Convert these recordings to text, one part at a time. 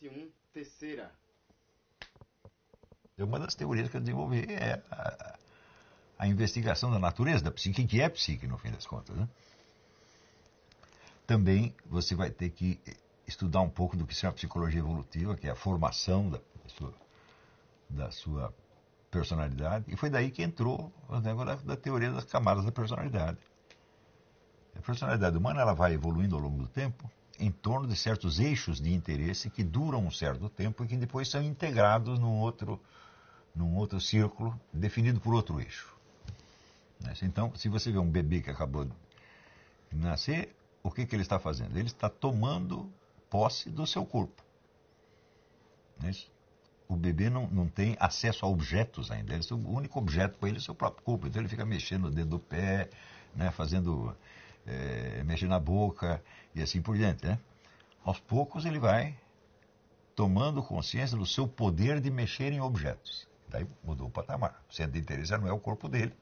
71, terceira. Uma das teorias que eu desenvolvi é a, a investigação da natureza da psique, que é psique, no fim das contas. Né? Também você vai ter que estudar um pouco do que chama psicologia evolutiva, que é a formação da sua, da sua personalidade. E foi daí que entrou o negócio da, da teoria das camadas da personalidade. A personalidade humana ela vai evoluindo ao longo do tempo em torno de certos eixos de interesse que duram um certo tempo e que depois são integrados num outro, num outro círculo definido por outro eixo. Né? Então, se você vê um bebê que acabou de nascer, o que, que ele está fazendo? Ele está tomando posse do seu corpo. É o bebê não, não tem acesso a objetos ainda. O único objeto para ele é o seu próprio corpo. Então ele fica mexendo o dedo do pé, né, fazendo é, mexer na boca e assim por diante. Né? Aos poucos ele vai tomando consciência do seu poder de mexer em objetos. Daí mudou o patamar. O centro de interesse não é o corpo dele,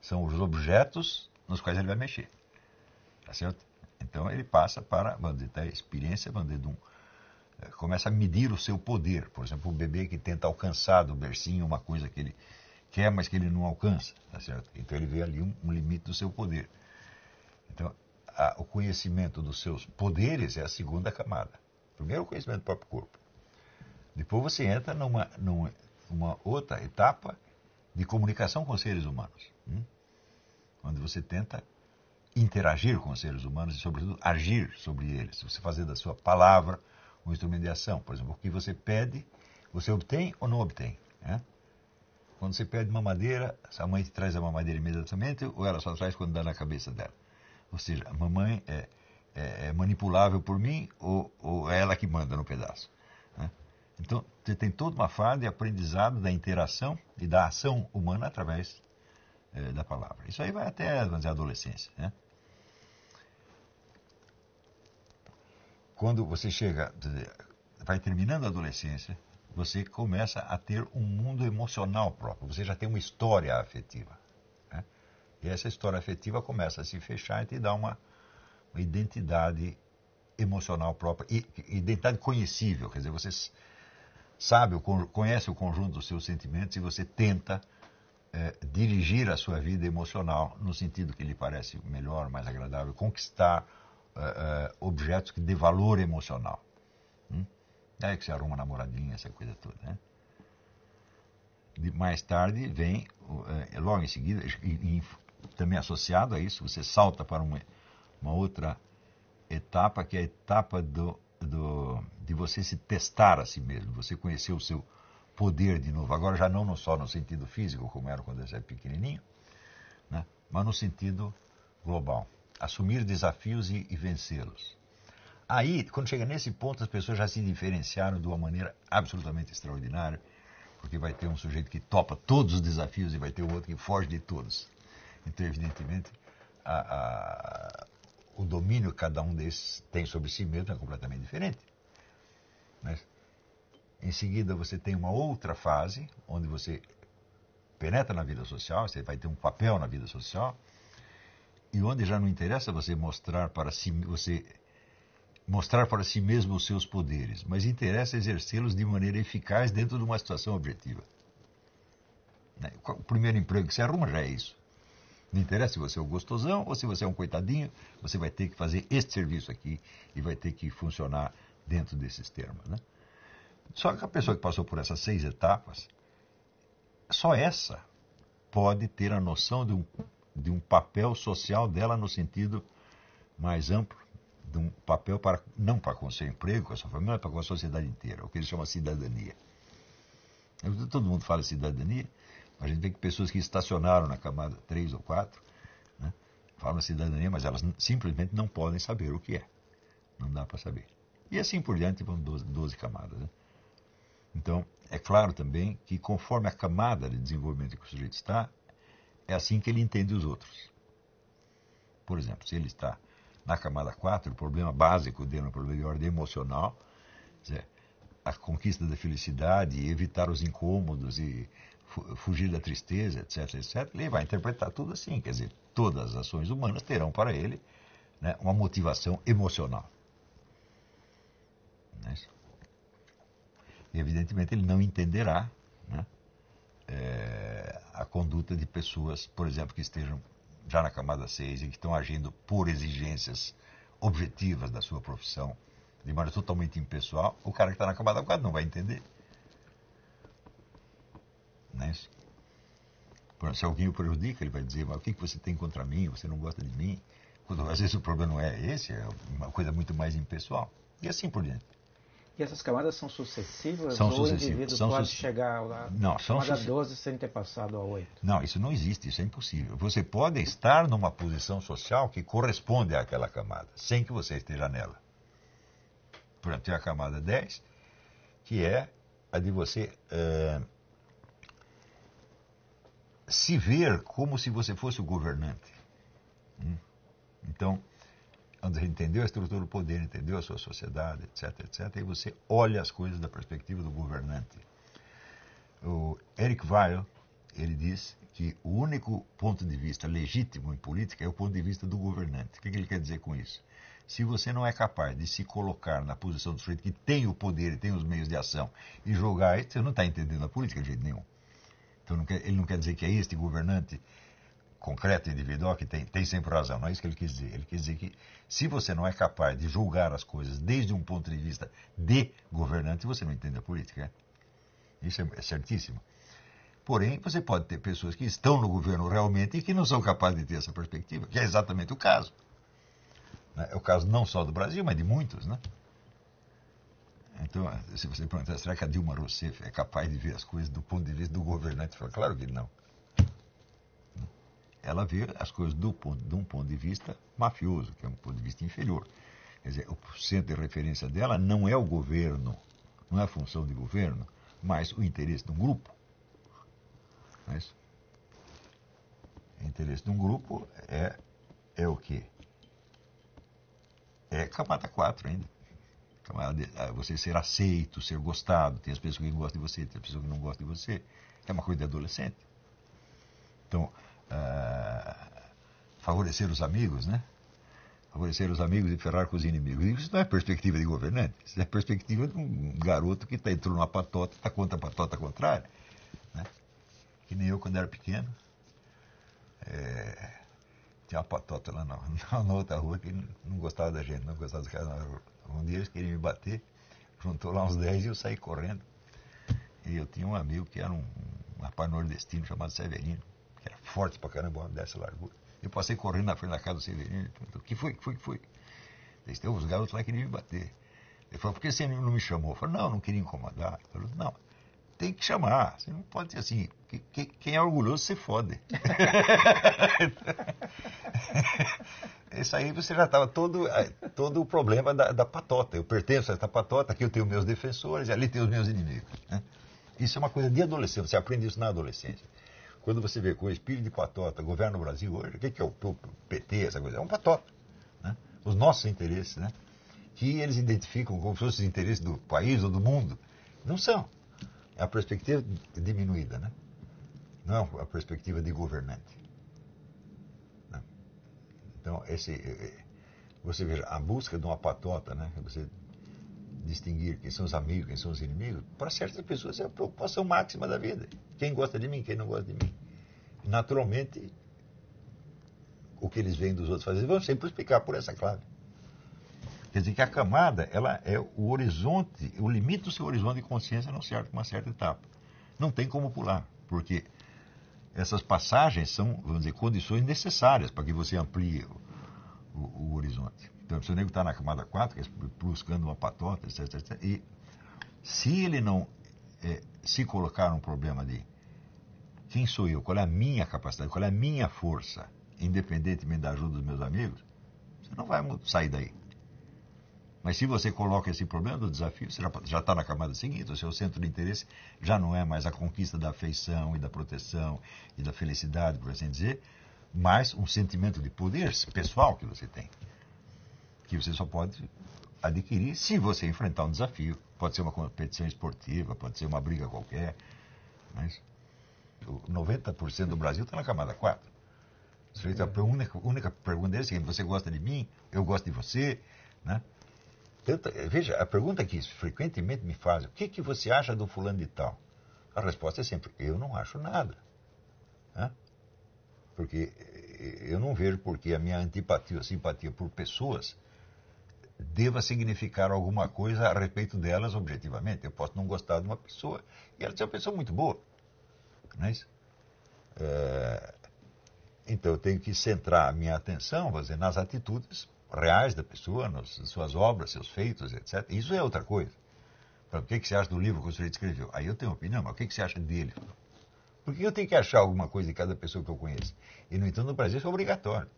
são os objetos nos quais ele vai mexer. Tá certo? Então ele passa para, vamos dizer, da experiência, vamos dizer, é, começa a medir o seu poder. Por exemplo, o bebê que tenta alcançar do bercinho uma coisa que ele quer, mas que ele não alcança. Tá certo? Então ele vê ali um, um limite do seu poder. Então, a, o conhecimento dos seus poderes é a segunda camada. Primeiro, o conhecimento do próprio corpo. Depois você entra numa, numa, numa outra etapa de comunicação com os seres humanos, hum? onde você tenta interagir com os seres humanos e, sobretudo, agir sobre eles. Você fazer da sua palavra um instrumento de ação. Por exemplo, o que você pede, você obtém ou não obtém. Né? Quando você pede uma madeira, a mãe te traz a mamadeira imediatamente ou ela só traz quando dá na cabeça dela? Ou seja, a mamãe é, é, é manipulável por mim ou, ou, é ela que manda no pedaço. Né? Então, você tem toda uma fase de aprendizado da interação e da ação humana através é, da palavra. Isso aí vai até dizer, a adolescência. Né? Quando você chega, vai terminando a adolescência, você começa a ter um mundo emocional próprio. Você já tem uma história afetiva. E essa história afetiva começa a se fechar e te dá uma, uma identidade emocional própria, identidade conhecível, quer dizer, você sabe, conhece o conjunto dos seus sentimentos e você tenta é, dirigir a sua vida emocional no sentido que lhe parece melhor, mais agradável, conquistar é, é, objetos que dê valor emocional. Hum? Que você arruma namoradinha, essa coisa toda, né? mais tarde vem, logo em seguida, também associado a isso, você salta para uma, uma outra etapa, que é a etapa do, do, de você se testar a si mesmo, você conhecer o seu poder de novo. Agora, já não só no sentido físico, como era quando você era pequenininho, né? mas no sentido global. Assumir desafios e, e vencê-los. Aí, quando chega nesse ponto, as pessoas já se diferenciaram de uma maneira absolutamente extraordinária, porque vai ter um sujeito que topa todos os desafios e vai ter o outro que foge de todos. Então, evidentemente, a, a, o domínio que cada um desses tem sobre si mesmo é completamente diferente. Mas, em seguida, você tem uma outra fase, onde você penetra na vida social, você vai ter um papel na vida social, e onde já não interessa você mostrar para si, você mostrar para si mesmo os seus poderes, mas interessa exercê-los de maneira eficaz dentro de uma situação objetiva. Né? O primeiro emprego que você arruma já é isso. Não interessa se você é um gostosão ou se você é um coitadinho, você vai ter que fazer este serviço aqui e vai ter que funcionar dentro desses termos. Né? Só que a pessoa que passou por essas seis etapas, só essa pode ter a noção de um, de um papel social dela no sentido mais amplo, de um papel para não para com o seu emprego, com a sua família, mas para com a sociedade inteira, o que eles chamam de cidadania. Todo mundo fala cidadania, a gente que pessoas que estacionaram na camada 3 ou 4 né, falam cidadania, mas elas simplesmente não podem saber o que é. Não dá para saber. E assim por diante vão 12, 12 camadas. Né? Então, é claro também que conforme a camada de desenvolvimento que o sujeito está, é assim que ele entende os outros. Por exemplo, se ele está na camada 4, o problema básico dele é um problema de ordem emocional, a conquista da felicidade, evitar os incômodos e fugir da tristeza, etc, etc, ele vai interpretar tudo assim. Quer dizer, todas as ações humanas terão para ele né, uma motivação emocional. É E, evidentemente, ele não entenderá né, é, a conduta de pessoas, por exemplo, que estejam já na camada 6 e que estão agindo por exigências objetivas da sua profissão, de maneira totalmente impessoal. O cara que está na camada 4 não vai entender. É isso? Se alguém o prejudica, ele vai dizer, mas o que você tem contra mim? Você não gosta de mim? Quando, às vezes o problema não é esse, é uma coisa muito mais impessoal. E assim por diante. E essas camadas são sucessivas? São ou sucessivas. o indivíduo são pode chegar à não, camada 12 sem ter passado a 8? Não, isso não existe, isso é impossível. Você pode estar numa posição social que corresponde àquela camada, sem que você esteja nela. Por exemplo, tem a camada 10, que é a de você uh, se ver como se você fosse o governante. Hum? Então, você entendeu a estrutura do poder, entendeu a sua sociedade, etc, etc, aí você olha as coisas da perspectiva do governante. O Eric Weil, ele diz que o único ponto de vista legítimo em política é o ponto de vista do governante. O que ele quer dizer com isso? Se você não é capaz de se colocar na posição do sujeito que tem o poder e tem os meios de ação e jogar você não está entendendo a política de jeito nenhum. Então não quer, ele não quer dizer que é este governante concreto individual que tem, tem sempre razão. Não é isso que ele quis dizer. Ele quis dizer que se você não é capaz de julgar as coisas desde um ponto de vista de governante, você não entende a política. Isso é, é certíssimo. Porém, você pode ter pessoas que estão no governo realmente e que não são capazes de ter essa perspectiva, que é exatamente o caso. É o caso não só do Brasil, mas de muitos, né? Então, se você perguntar, será que a Dilma Rousseff é capaz de ver as coisas do ponto de vista do governante? Fala, claro que não ela vê as coisas do ponto, de um ponto de vista mafioso, que é um ponto de vista inferior. Quer dizer, o centro de referência dela não é o governo, não é a função de governo, mas o interesse de um grupo. Mas, o interesse de um grupo é, é o quê? É camada 4 ainda. Ah, você ser aceito, ser gostado. Tem as pessoas que gostam de você, tem as pessoas que não gostam de você. É uma coisa de adolescente. Então, uh, favorecer os amigos, né? Favorecer os amigos e ferrar com os inimigos. Isso não é perspectiva de governante, isso é perspectiva de um garoto que tá, entrou numa patota, está contra a patota contrária. Né? Que nem eu quando era pequeno. É, tinha uma patota lá na, na, outra rua que não gostava da gente, não gostava dos caras na rua. Um dia eles queriam me bater, juntou lá uns 10 e eu saí correndo. E eu tinha um amigo que era um, um rapaz nordestino chamado Severino que era forte pra caramba, dessa largura. Eu passei correndo na frente da casa do Severino. O que foi? Que foi? que foi? Disse, os garotos lá queriam me bater. Ele falou, por que você não me chamou? Eu falei, não, não queria incomodar. Ele falou, não, tem que chamar. Você não pode ser assim. Quem é orgulhoso se fode. Isso aí você já estava todo, eh, todo o problema da, da, patota. Eu pertenço a essa patota, aqui eu tenho meus defensores e ali tenho os meus inimigos. Né? Isso é uma coisa de adolescente, você aprende isso na adolescência. Quando você vê com o espírito de patota governa o Brasil hoje, o que é o PT, essa coisa? É um patota. Né? Os nossos interesses, né? que eles identificam como se fossem os interesses do país ou do mundo. Não são. A perspectiva diminuída, né? não é a perspectiva de governante. Né? Então, esse, eh, eh, você veja, a busca de uma patota, né? você distinguir quem são os amigos, quem são os inimigos, para certas pessoas é a preocupação máxima da vida. Quem gosta de mim, quem não gosta de mim. Naturalmente, o que eles veem dos outros fazer, vão sempre explicar por essa clave. Quer dizer que a camada, ela é o horizonte, o limite do seu horizonte de consciência num certo, uma certa etapa. Não tem como pular, porque essas passagens são, vamos dizer, condições necessárias para que você amplie o, o, o horizonte. Então, se o nego está na camada 4, que é buscando uma patota, etc, etc, e se ele não é, se colocar um problema de quem sou eu, qual é a minha capacidade, qual é a minha força, independentemente da ajuda dos meus amigos, você não vai sair daí. Mas se você coloca esse problema do desafio, você já está na camada seguinte, o seu centro de interesse já não é mais a conquista da afeição e da proteção e da felicidade, por assim dizer, mas um sentimento de poder pessoal que você tem que você só pode adquirir se você enfrentar um desafio. Pode ser uma competição esportiva, pode ser uma briga qualquer. Mas 90% do Brasil está na camada 4. A única, única pergunta é a seguinte, você gosta de mim? Eu gosto de você? Né? Tanto, veja, a pergunta que frequentemente me fazem, o que, que você acha do fulano de tal? A resposta é sempre, eu não acho nada. Né? Porque eu não vejo porque a minha antipatia ou simpatia por pessoas deva significar alguma coisa a respeito delas objetivamente. Eu posso não gostar de uma pessoa e ela ser uma pessoa muito boa. Não é isso? É... Então eu tenho que centrar a minha atenção dizer, nas atitudes reais da pessoa, nas suas obras, seus feitos, etc. Isso é outra coisa. O que, que você acha do livro que o sujeito escreveu? Aí eu tenho opinião, mas o que, que você acha dele? Por que eu tenho que achar alguma coisa de cada pessoa que eu conheço? E, no entanto, no Brasil isso é obrigatório.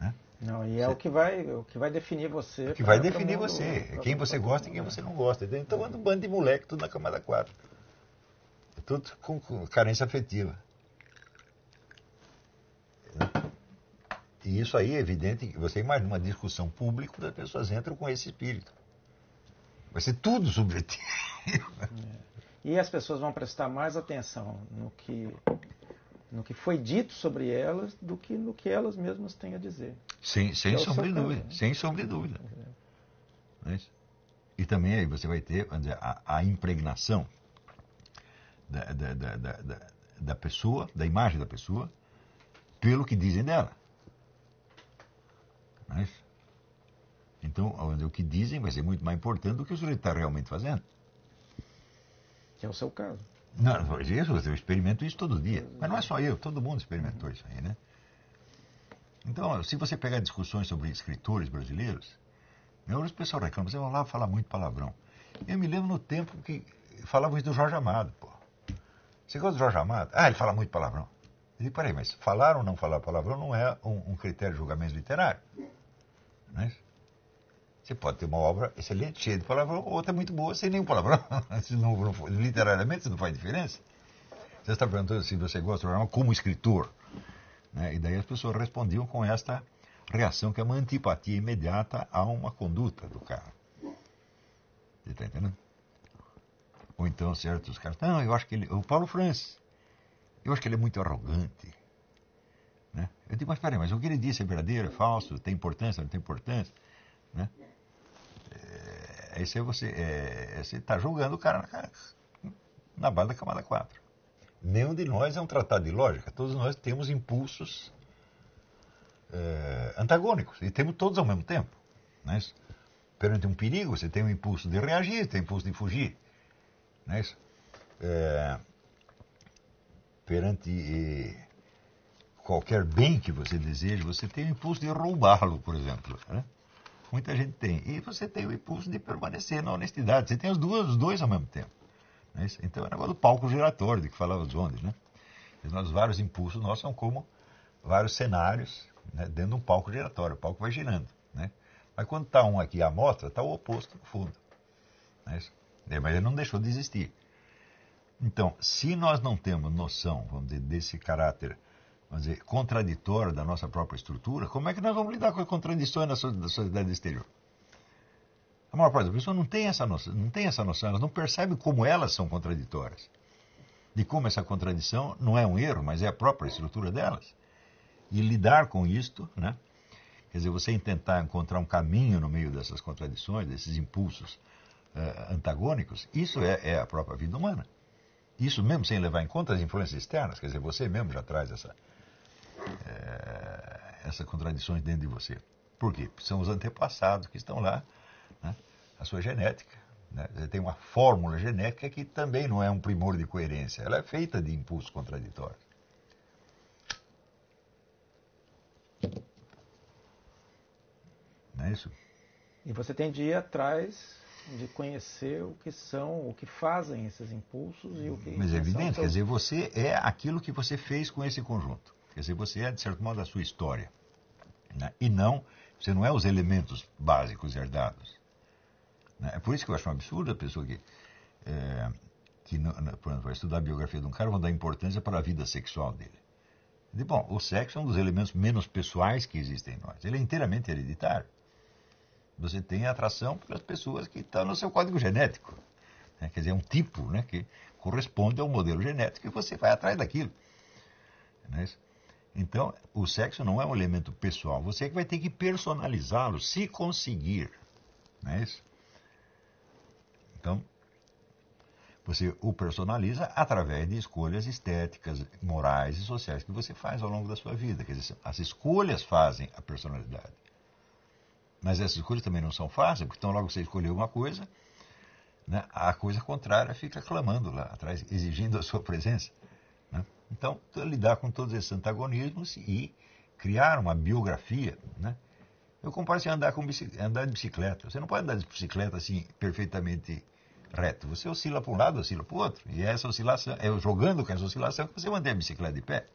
Né? Não, e é você... o, que vai, o que vai definir você. O que vai definir mundo, você. É quem você gosta e quem você não gosta. Então, anda um bando de moleque, tudo na camada 4. Tudo com, com carência afetiva. E isso aí é evidente que você imagina uma discussão pública, as pessoas entram com esse espírito. Vai ser tudo subjetivo. É. E as pessoas vão prestar mais atenção no que, no que foi dito sobre elas do que no que elas mesmas têm a dizer. Sem, sem é sombra de dúvida. Né? Sem sombra de dúvida. É. E também aí você vai ter dizer, a, a, impregnação da, da, da, da, da pessoa, da imagem da pessoa, pelo que dizem dela. Então, o que dizem vai ser muito mais importante do que o sujeito está realmente fazendo. Que é o seu caso. Não, isso, eu experimento isso todo dia. Mas não é só eu, todo mundo experimentou isso aí, né? Então, se você pegar discussões sobre escritores brasileiros, hoje o pessoal reclama, você vai lá falar muito palavrão. Eu me lembro no tempo que falavam isso do Jorge Amado, pô. Você gosta do Jorge Amado? Ah, ele fala muito palavrão. Eu digo, peraí, mas falar ou não falar palavrão não é um, um critério de julgamento literário. É isso? Você pode ter uma obra excelente, cheia de palavrão, ou outra muito boa, sem nenhum palavrão. literariamente, isso não faz diferença. Você está perguntando se você gosta do programa como escritor. Né? E daí as pessoas respondiam com esta reação, que é uma antipatia imediata a uma conduta do cara. Você está entendendo? Ou então certos caras, não, eu acho que ele. O Paulo Francis, eu acho que ele é muito arrogante. Né? Eu digo, mas peraí, mas o que ele disse é verdadeiro, é falso, tem importância, não tem importância? Né? Aí você é, está julgando o cara na, na base da camada 4. Nenhum de nós é um tratado de lógica. Todos nós temos impulsos é, antagônicos. E temos todos ao mesmo tempo. Não é isso? Perante um perigo, você tem o impulso de reagir, tem o impulso de fugir. Não é isso? É, perante qualquer bem que você deseje, você tem o impulso de roubá-lo, por exemplo. Né? Muita gente tem. E você tem o impulso de permanecer na honestidade. Você tem duas, os dois ao mesmo tempo. É então é o negócio do palco giratório de que falava os ondas. Né? Os vários impulsos nossos são como vários cenários né, dentro de um palco giratório. O palco vai girando. Né? Mas quando está um aqui à mostra, está o oposto no fundo. É mas ele não deixou de existir. Então, se nós não temos noção, vamos dizer, desse caráter vamos dizer, contraditório da nossa própria estrutura, como é que nós vamos lidar com as contradições da sociedade exterior? A maior parte das pessoas não tem essa noção, não tem essa noção, elas não percebem como elas são contraditórias. De como essa contradição não é um erro, mas é a própria estrutura delas. E lidar com isto, né? quer dizer, você tentar encontrar um caminho no meio dessas contradições, desses impulsos uh, antagônicos, isso é, é a própria vida humana. Isso mesmo sem levar em conta as influências externas, quer dizer, você mesmo já traz essa, é, essas contradições dentro de você. Por quê? São os antepassados que estão lá, né? a sua genética. Né? Você tem uma fórmula genética que também não é um primor de coerência, ela é feita de impulsos contraditórios. Não é isso? E você tem de ir atrás de conhecer o que são, o que fazem esses impulsos e o que. Mas é evidente, quer dizer, você é aquilo que você fez com esse conjunto. Quer dizer, você é, de certo modo, a sua história. Né? E não, você não é os elementos básicos herdados. Né? É por isso que eu acho um absurdo a pessoa que, é, que não, por exemplo, vai estudar a biografia de um cara, vão dar importância para a vida sexual dele. De, bom, o sexo é um dos elementos menos pessoais que existem em nós. Ele é inteiramente hereditário. Você tem atração pelas pessoas que estão no seu código genético. Né? Quer dizer, é um tipo né, que corresponde ao modelo genético e você vai atrás daquilo. Não é isso? Então, o sexo não é um elemento pessoal. Você é que vai ter que personalizá-lo, se conseguir. Não é isso? Então, você o personaliza através de escolhas estéticas, morais e sociais que você faz ao longo da sua vida. Quer dizer, as escolhas fazem a personalidade. Mas essas escolhas também não são fáceis, porque então logo você escolheu uma coisa, né, a coisa contrária fica clamando lá atrás, exigindo a sua presença. Então, lidar com todos esses antagonismos e criar uma biografia. Né? Eu comparo assim, andar, com andar de bicicleta. Você não pode andar de bicicleta assim perfeitamente reto. Você oscila para um lado, oscila para o outro. E essa oscilação, é jogando com essa oscilação que você mantém a bicicleta de pé.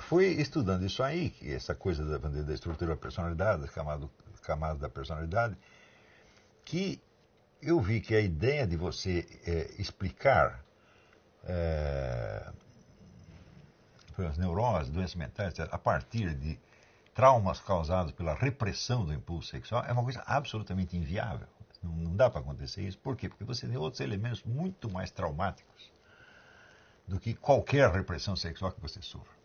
Fui estudando isso aí, essa coisa da, da estrutura da personalidade, das camadas, camadas da personalidade, que eu vi que a ideia de você é, explicar é, neuroses, doenças mentais, a partir de traumas causados pela repressão do impulso sexual é uma coisa absolutamente inviável. Não, não dá para acontecer isso. Por quê? Porque você tem outros elementos muito mais traumáticos do que qualquer repressão sexual que você sofra.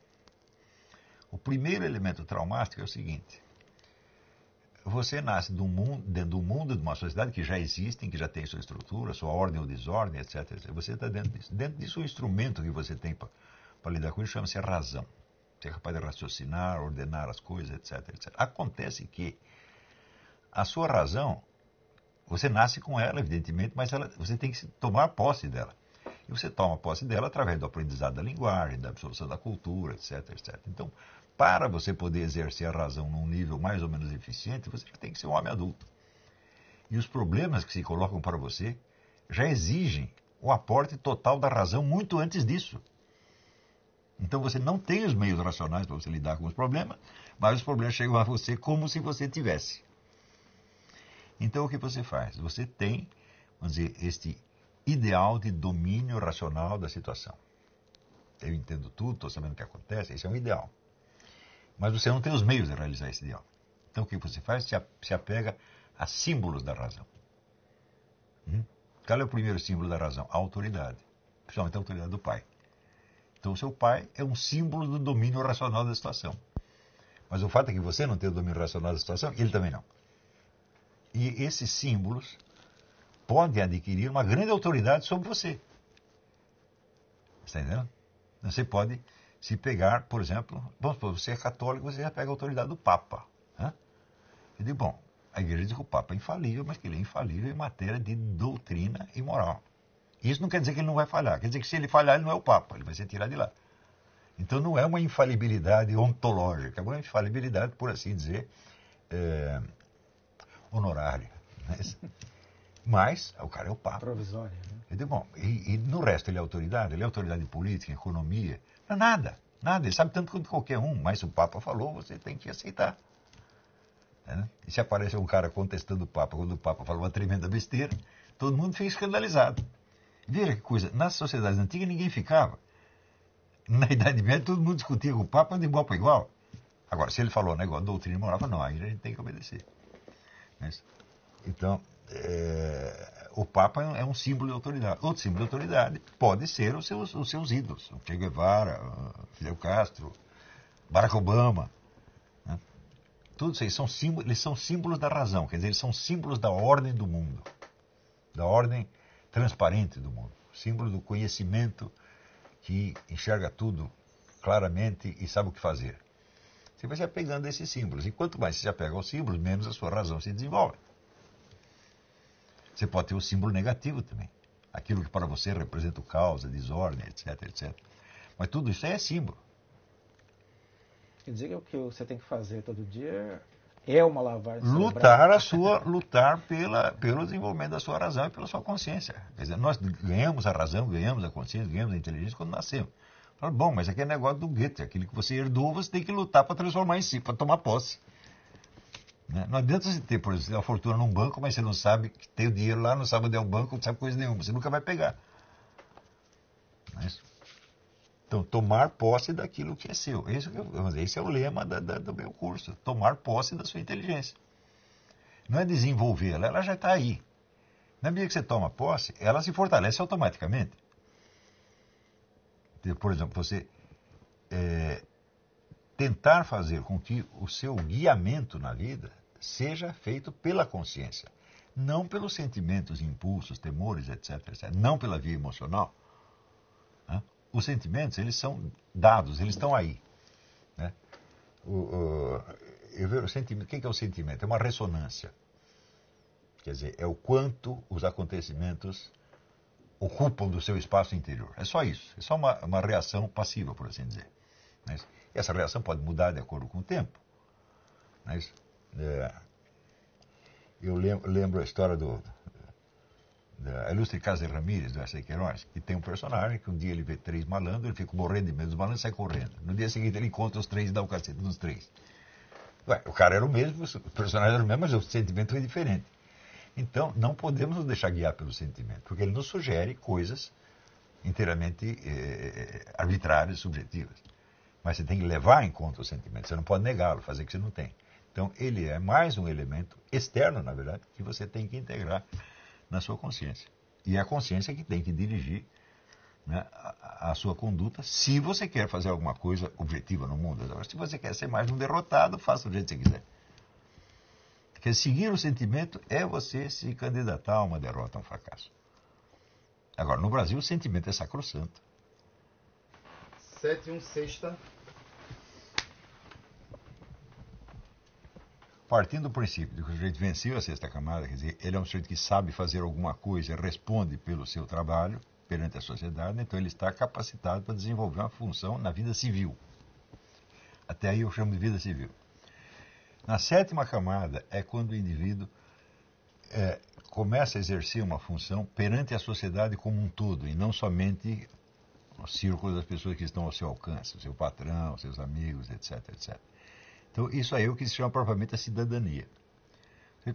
O primeiro elemento traumático é o seguinte: você nasce do mundo, dentro do mundo de uma sociedade que já existe, que já tem sua estrutura, sua ordem ou desordem, etc. etc. Você está dentro disso. Dentro disso, o instrumento que você tem para lidar com isso chama-se razão ser capaz de raciocinar, ordenar as coisas, etc, etc. Acontece que a sua razão, você nasce com ela, evidentemente, mas ela, você tem que tomar posse dela. E você toma posse dela através do aprendizado da linguagem, da absorção da cultura, etc, etc. Então, para você poder exercer a razão num nível mais ou menos eficiente, você já tem que ser um homem adulto. E os problemas que se colocam para você já exigem o aporte total da razão muito antes disso. Então você não tem os meios racionais para você lidar com os problemas, mas os problemas chegam a você como se você tivesse. Então o que você faz? Você tem, vamos dizer, este ideal de domínio racional da situação. Eu entendo tudo, estou sabendo o que acontece, esse é um ideal. Mas você não tem os meios de realizar esse ideal. Então o que você faz? Se apega a símbolos da razão. Hum? Qual é o primeiro símbolo da razão? A autoridade. Principalmente a autoridade do pai. Então, seu pai é um símbolo do domínio racional da situação. Mas o fato é que você não tem o domínio racional da situação, ele também não. E esses símbolos podem adquirir uma grande autoridade sobre você. Está entendendo? Você pode se pegar, por exemplo, vamos supor, você é católico, você já pega a autoridade do Papa. Né? Eu digo, bom, a igreja diz que o Papa é infalível, mas que ele é infalível em matéria de doutrina e moral. Isso não quer dizer que ele não vai falhar. Quer dizer que se ele falhar, ele não é o Papa, ele vai ser tirado de lá. Então não é uma infalibilidade ontológica, é uma infalibilidade, por assim dizer, é, honorária. Mas, mas, o cara é o Papa. Provisória. Né? Digo, bom, e, e, no resto ele é autoridade? Ele é autoridade política, economia? Não, nada, nada. Ele sabe tanto quanto qualquer um, mas o Papa falou, você tem que aceitar. É, e se aparece um cara contestando o Papa, quando o Papa fala uma tremenda besteira, todo mundo fica escandalizado. Veja que coisa, nas sociedades antigas ninguém ficava. Na Idade Média todo mundo discutia com o Papa de igual para igual. Agora, se ele falou negócio doutrina moral, não, aí a gente tem que obedecer. Mas, então, é, o Papa é um símbolo de autoridade. Outro símbolo de autoridade pode ser os seus, os seus ídolos. O Che Guevara, Fidel Castro, Barack Obama. Né? Todos eles são, símbolos, eles são símbolos da razão, quer dizer, eles são símbolos da ordem do mundo. Da ordem transparente do mundo, símbolo do conhecimento que enxerga tudo claramente e sabe o que fazer. Você vai se apegando a esses símbolos. E quanto mais você se apega aos símbolos, menos a sua razão se desenvolve. Você pode ter o símbolo negativo também. Aquilo que para você representa o caos, a desordem, etc, etc. Mas tudo isso é símbolo. Quer dizer que o que você tem que fazer todo dia é uma lavagem lutar a sua lutar pela pelo desenvolvimento da sua razão e pela sua consciência quer dizer nós ganhamos a razão ganhamos a consciência ganhamos a inteligência quando nascemos Fala, bom mas aqui é negócio do Goethe aquilo que você herdou você tem que lutar para transformar em si para tomar posse né? não adianta você ter por exemplo a fortuna num banco mas você não sabe que tem o dinheiro lá não sabe onde é o banco não sabe coisa nenhuma você nunca vai pegar é? Então, tomar posse daquilo que é seu. Esse, esse é o lema da, da, do meu curso. Tomar posse da sua inteligência. Não é desenvolvê-la, ela já está aí. Na medida que você toma posse, ela se fortalece automaticamente. Por exemplo, você é, tentar fazer com que o seu guiamento na vida seja feito pela consciência, não pelos sentimentos, impulsos, temores, etc, etc. não pela via emocional. Né? Os sentimentos, eles são dados, eles estão aí. Né? O, o, eu vejo o sentimento, o que é o sentimento? É uma ressonância. Quer dizer, é o quanto os acontecimentos ocupam do seu espaço interior. É só isso. É só uma, uma reação passiva, por assim dizer. Mas essa reação pode mudar de acordo com o tempo. Mas, é, eu lembro, lembro, a história do, da ilustre Casa Ramírez, do S.A. Queiroz, que tem um personagem que um dia ele vê três malandros, ele fica morrendo de medo dos malandros e sai correndo. No dia seguinte ele encontra os três e dá o cacete nos três. Ué, o cara era o mesmo, o personagem era o mesmo, mas o sentimento foi diferente. Então, não podemos nos deixar guiar pelo sentimento, porque ele nos sugere coisas inteiramente eh, arbitrárias, subjetivas. Mas você tem que levar em conta o sentimento, você não pode negá-lo, fazer que você não tem. Então, ele é mais um elemento externo, na verdade, que você tem que integrar na sua consciência. E é a consciência que tem que dirigir né, a, a, sua conduta se você quer fazer alguma coisa objetiva no mundo. Agora, se você quer ser mais um derrotado, faça do jeito que você quiser. Porque seguir o sentimento é você se candidatar a uma derrota, a um fracasso. Agora, no Brasil, o sentimento é sacrossanto. 7 e 1 sexta. Partindo do princípio de que o sujeito venceu a sexta camada, quer dizer, ele é um sujeito que sabe fazer alguma coisa responde pelo seu trabalho perante a sociedade, então ele está capacitado para desenvolver uma função na vida civil. Até aí eu chamo de vida civil. Na sétima camada é quando o indivíduo é, começa a exercer uma função perante a sociedade como um todo, e não somente o círculo das pessoas que estão ao seu alcance, o seu patrão, seus amigos, etc, etc. Então, isso aí é o que se chama propriamente a cidadania.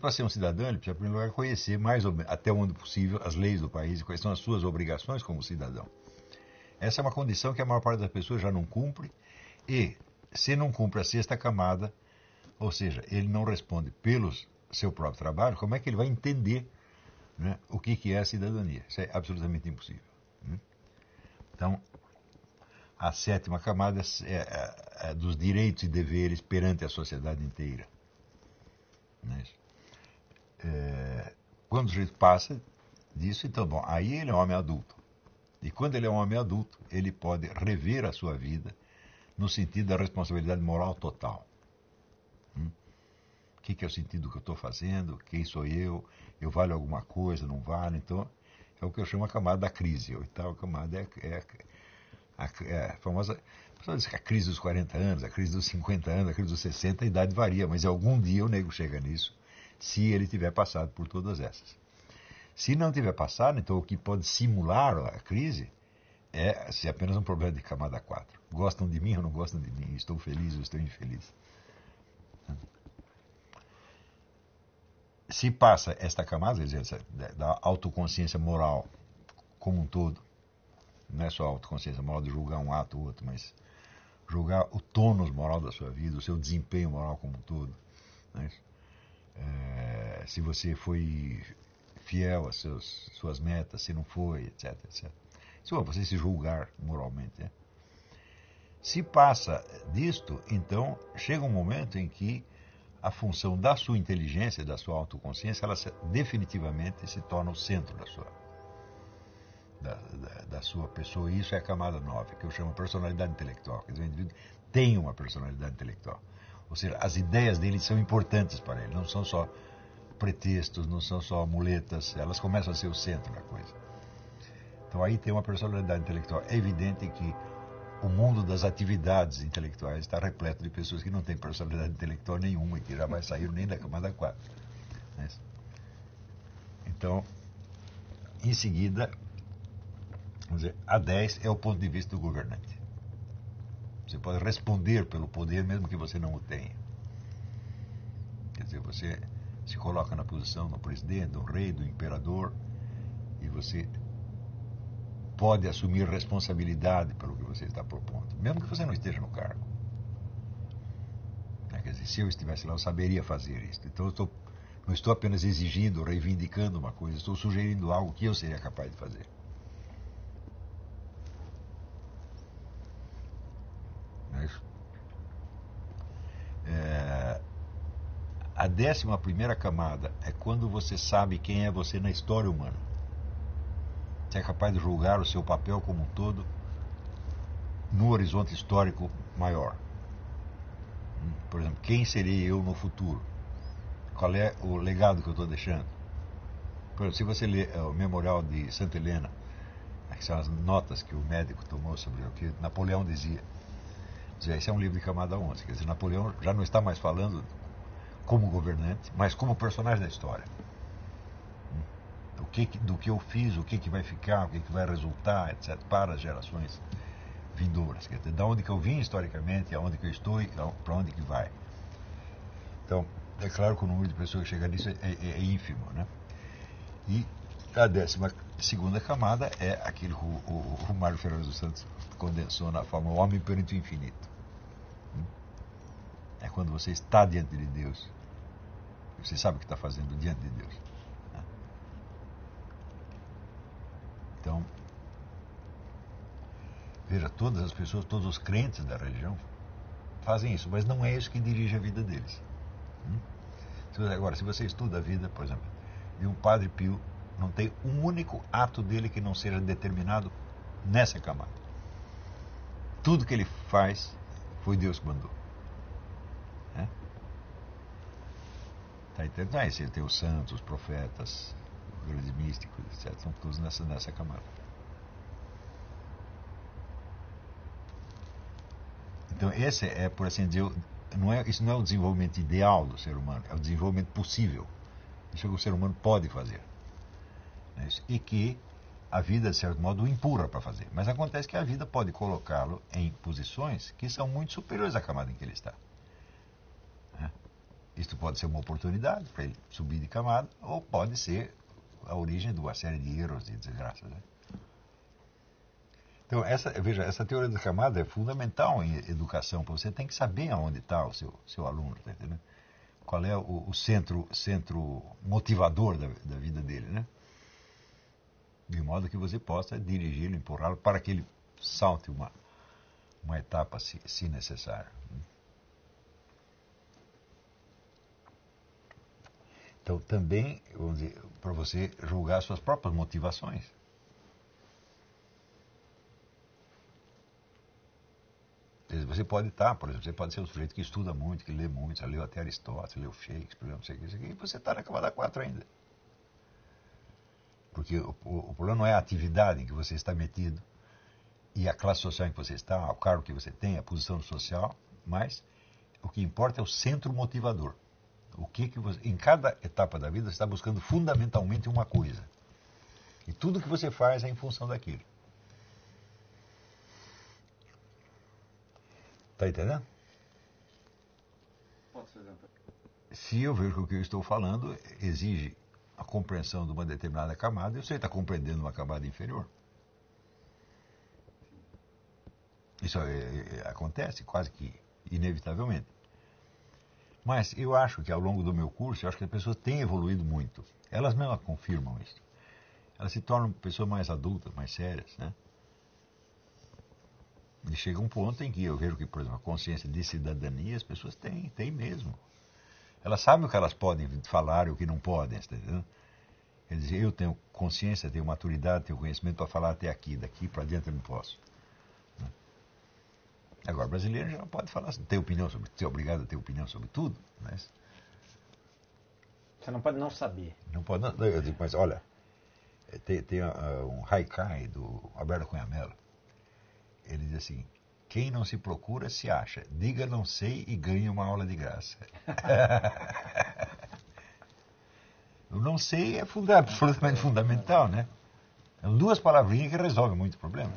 Para ser um cidadão, ele precisa, em primeiro lugar, conhecer mais ou menos, até onde possível as leis do país e quais são as suas obrigações como cidadão. Essa é uma condição que a maior parte das pessoas já não cumpre e, se não cumpre a sexta camada, ou seja, ele não responde pelo seu próprio trabalho, como é que ele vai entender né, o que, que é a cidadania? Isso é absolutamente impossível. Né? Então, a sétima camada é, é, é, dos direitos e deveres perante a sociedade inteira. Né? É, quando o sujeito passa disso, então, bom, aí ele é um homem adulto. E quando ele é um homem adulto, ele pode rever a sua vida no sentido da responsabilidade moral total que, que é o sentido do que eu estou fazendo, quem sou eu, eu valho alguma coisa, não vale. Então, é o que eu chamo a camada da crise. A oitava camada é, é, a, é a famosa. A diz que a crise dos 40 anos, a crise dos 50 anos, a crise dos 60, a idade varia, mas algum dia o nego chega nisso, se ele tiver passado por todas essas. Se não tiver passado, então o que pode simular a crise é se é apenas um problema de camada 4. Gostam de mim ou não gostam de mim? Estou feliz ou estou infeliz? se passa esta camada, quer dizer, da autoconsciência moral como um todo, não é só a autoconsciência moral de julgar um ato ou outro, mas julgar o tônus moral da sua vida, o seu desempenho moral como um todo. Né? É, se você foi fiel às seus, suas metas, se não foi, etc, etc. Se você se julgar moralmente. Né? Se passa disto, então chega um momento em que a função da sua inteligência, da sua autoconsciência, ela definitivamente se torna o centro da sua, da, da, da, sua pessoa. E isso é a camada 9, que eu chamo personalidade intelectual. Quer dizer, o indivíduo tem uma personalidade intelectual. Ou seja, as ideias dele são importantes para ele, não são só pretextos, não são só muletas, elas começam a ser o centro da coisa. Então aí tem uma personalidade intelectual. É evidente que o mundo das atividades intelectuais está repleto de pessoas que não têm personalidade intelectual nenhuma e que jamais saíram nem da camada 4. Né? Então, em seguida, dizer, a 10 é o ponto de vista do governante. Você pode responder pelo poder mesmo que você não o tenha. Quer dizer, você se coloca na posição do presidente, do rei, do imperador, e você pode assumir responsabilidade pelo que você está propondo, mesmo que você não esteja no cargo. É, quer dizer, se eu estivesse lá, eu saberia fazer isso. Então, eu estou, não estou apenas exigindo, reivindicando uma coisa, estou sugerindo algo que eu seria capaz de fazer. É, a A décima primeira camada é quando você sabe quem é você na história humana. Você é capaz de julgar o seu papel como um todo no horizonte histórico maior. Hum, por exemplo, quem seria eu no futuro? Qual é o legado que eu estou deixando? Por exemplo, se você ler é, o Memorial de Santa Helena, que são as notas que o médico tomou sobre o que Napoleão dizia. Dizia, esse é um livro de camada 11. Quer dizer, Napoleão já não está mais falando como governante, mas como personagem da história. O que, do que eu fiz, o que, que vai ficar, o que, que vai resultar, etc., para as gerações vindouras. Quer dizer, da onde que eu vim historicamente, aonde que eu estou e para onde que vai. Então, é claro que o número de pessoas que chega nisso é, é, é ínfimo, né? E a décima segunda camada é aquilo que o, o, o Mário Fernandes dos Santos condensou na forma homem perante o infinito. É quando você está diante de Deus. Você sabe o que está fazendo diante de Deus. Né? Então, veja, todas as pessoas, todos os crentes da religião fazem isso, mas não é isso que dirige a vida deles. Hum? Agora, se você estuda a vida, por exemplo, de um padre Pio não tem um único ato dele que não seja determinado nessa camada. Tudo que ele faz foi Deus que mandou. Tá entendendo? Aí você tem os santos, os profetas, os grandes místicos, etc. São todos nessa, nessa camada. Então, esse é, por assim dizer, não é, isso não é o desenvolvimento ideal do ser humano, é o desenvolvimento possível. Isso é o que o ser humano pode fazer. Né? E que a vida, de certo modo, o empurra para fazer. Mas acontece que a vida pode colocá-lo em posições que são muito superiores à camada em que ele está. Né? Isto pode ser uma oportunidade para ele subir de camada, ou pode ser a origem de uma série de erros e desgraças. Né? Então, essa, veja, essa teoria da camada é fundamental em educação, porque você tem que saber aonde está o seu, seu aluno, tá entendendo? qual é o, o centro, centro motivador da, da vida dele, né? de modo que você possa dirigi-lo, empurrá-lo para que ele salte uma, uma etapa, se, se necessário. Então, também, para você julgar suas próprias motivações. Você pode estar, por exemplo, você pode ser um sujeito que estuda muito, que lê muito, já leu até Aristóteles, leu Shakespeare, não sei o que, e você está na camada 4 ainda. Porque o, o, problema não é a atividade em que você está metido e a classe social em que você está, o cargo que você tem, a posição social, mas o que importa é o centro motivador. O que, que você, em cada etapa da vida você está buscando fundamentalmente uma coisa. E tudo que você faz é em função daquilo. Está entendendo? Se eu vejo que o que eu estou falando exige a compreensão de uma determinada camada e você está compreendendo uma camada inferior. Isso é, é, acontece quase que inevitavelmente. Mas eu acho que ao longo do meu curso, eu acho que as pessoas têm evoluído muito. Elas mesmas confirmam isso. Elas se tornam pessoas mais adultas, mais sérias, né? E chega um ponto em que eu vejo que, por exemplo, a consciência de cidadania as pessoas têm, têm mesmo. Elas sabem o que elas podem falar e o que não podem, está entendendo? Quer dizer, eu tenho consciência, tenho maturidade, tenho conhecimento para falar até aqui, daqui para diante eu não posso. Né? Agora, o brasileiro já não pode falar, tem opinião sobre, ser obrigado a ter opinião sobre tudo, mas... Você não pode não saber. Não pode não, eu digo, mas olha, tem, tem uh, um haikai do Alberto Cunha Mello, ele diz assim, quem não se procura se acha. Diga não sei e ganhe uma aula de graça. o não sei é funda absolutamente fundamental, né? São duas palavrinhas que resolvem muito problema.